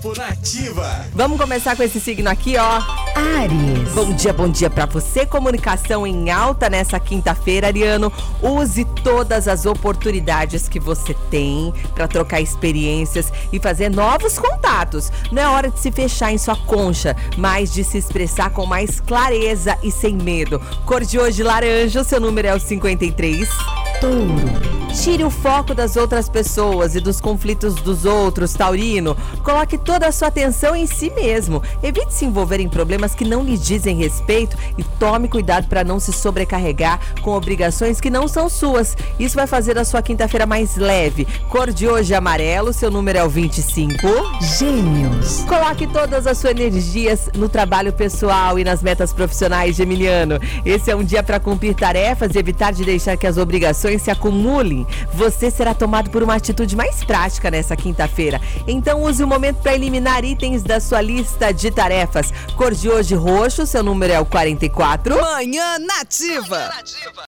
Horóscopo Nativa. Vamos começar com esse signo aqui, ó. Ares. Bom dia, bom dia para você. Comunicação em alta nessa quinta-feira, Ariano. Use todas as oportunidades que você tem para trocar experiências e fazer novos contatos. Não é hora de se fechar em sua concha, mas de se expressar com mais clareza e sem medo. Cor de hoje laranja, o seu número é o 53. Touro. Tire o foco das outras pessoas e dos conflitos dos outros, Taurino. Coloque toda a sua atenção em si mesmo. Evite se envolver em problemas que não lhe dizem respeito e tome cuidado para não se sobrecarregar com obrigações que não são suas. Isso vai fazer a sua quinta-feira mais leve. Cor de hoje amarelo, seu número é o 25. Gêmeos. Coloque todas as suas energias no trabalho pessoal e nas metas profissionais, Gemiliano. Esse é um dia para cumprir tarefas e evitar de deixar que as obrigações se acumulem. Você será tomado por uma atitude mais prática nessa quinta-feira. Então use o momento para eliminar itens da sua lista de tarefas. Cor de hoje roxo, seu número é o 44. Manhã Nativa.